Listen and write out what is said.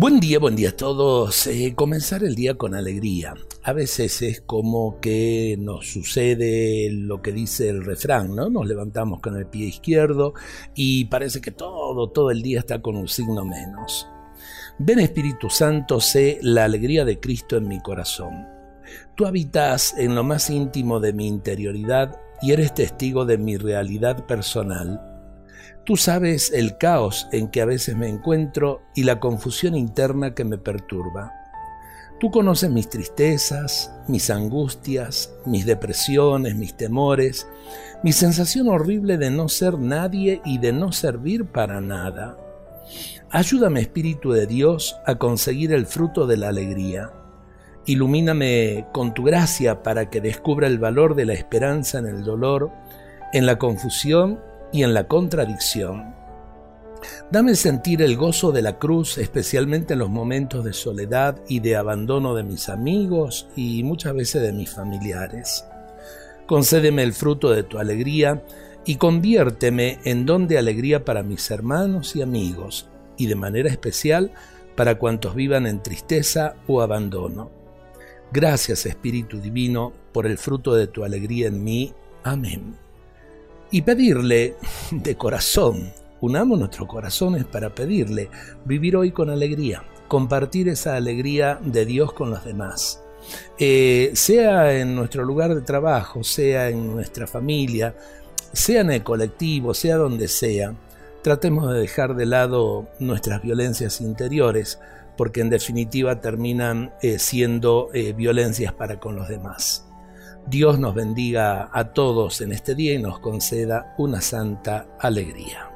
Buen día, buen día a todos. Eh, comenzar el día con alegría. A veces es como que nos sucede lo que dice el refrán, ¿no? Nos levantamos con el pie izquierdo y parece que todo, todo el día está con un signo menos. Ven Espíritu Santo, sé la alegría de Cristo en mi corazón. Tú habitas en lo más íntimo de mi interioridad y eres testigo de mi realidad personal Tú sabes el caos en que a veces me encuentro y la confusión interna que me perturba. Tú conoces mis tristezas, mis angustias, mis depresiones, mis temores, mi sensación horrible de no ser nadie y de no servir para nada. Ayúdame, Espíritu de Dios, a conseguir el fruto de la alegría. Ilumíname con tu gracia para que descubra el valor de la esperanza en el dolor, en la confusión y en la contradicción. Dame sentir el gozo de la cruz, especialmente en los momentos de soledad y de abandono de mis amigos y muchas veces de mis familiares. Concédeme el fruto de tu alegría y conviérteme en don de alegría para mis hermanos y amigos, y de manera especial para cuantos vivan en tristeza o abandono. Gracias Espíritu Divino por el fruto de tu alegría en mí. Amén y pedirle de corazón, unamos nuestros corazones para pedirle vivir hoy con alegría, compartir esa alegría de Dios con los demás. Eh, sea en nuestro lugar de trabajo, sea en nuestra familia, sea en el colectivo, sea donde sea, tratemos de dejar de lado nuestras violencias interiores, porque en definitiva terminan eh, siendo eh, violencias para con los demás. Dios nos bendiga a todos en este día y nos conceda una santa alegría.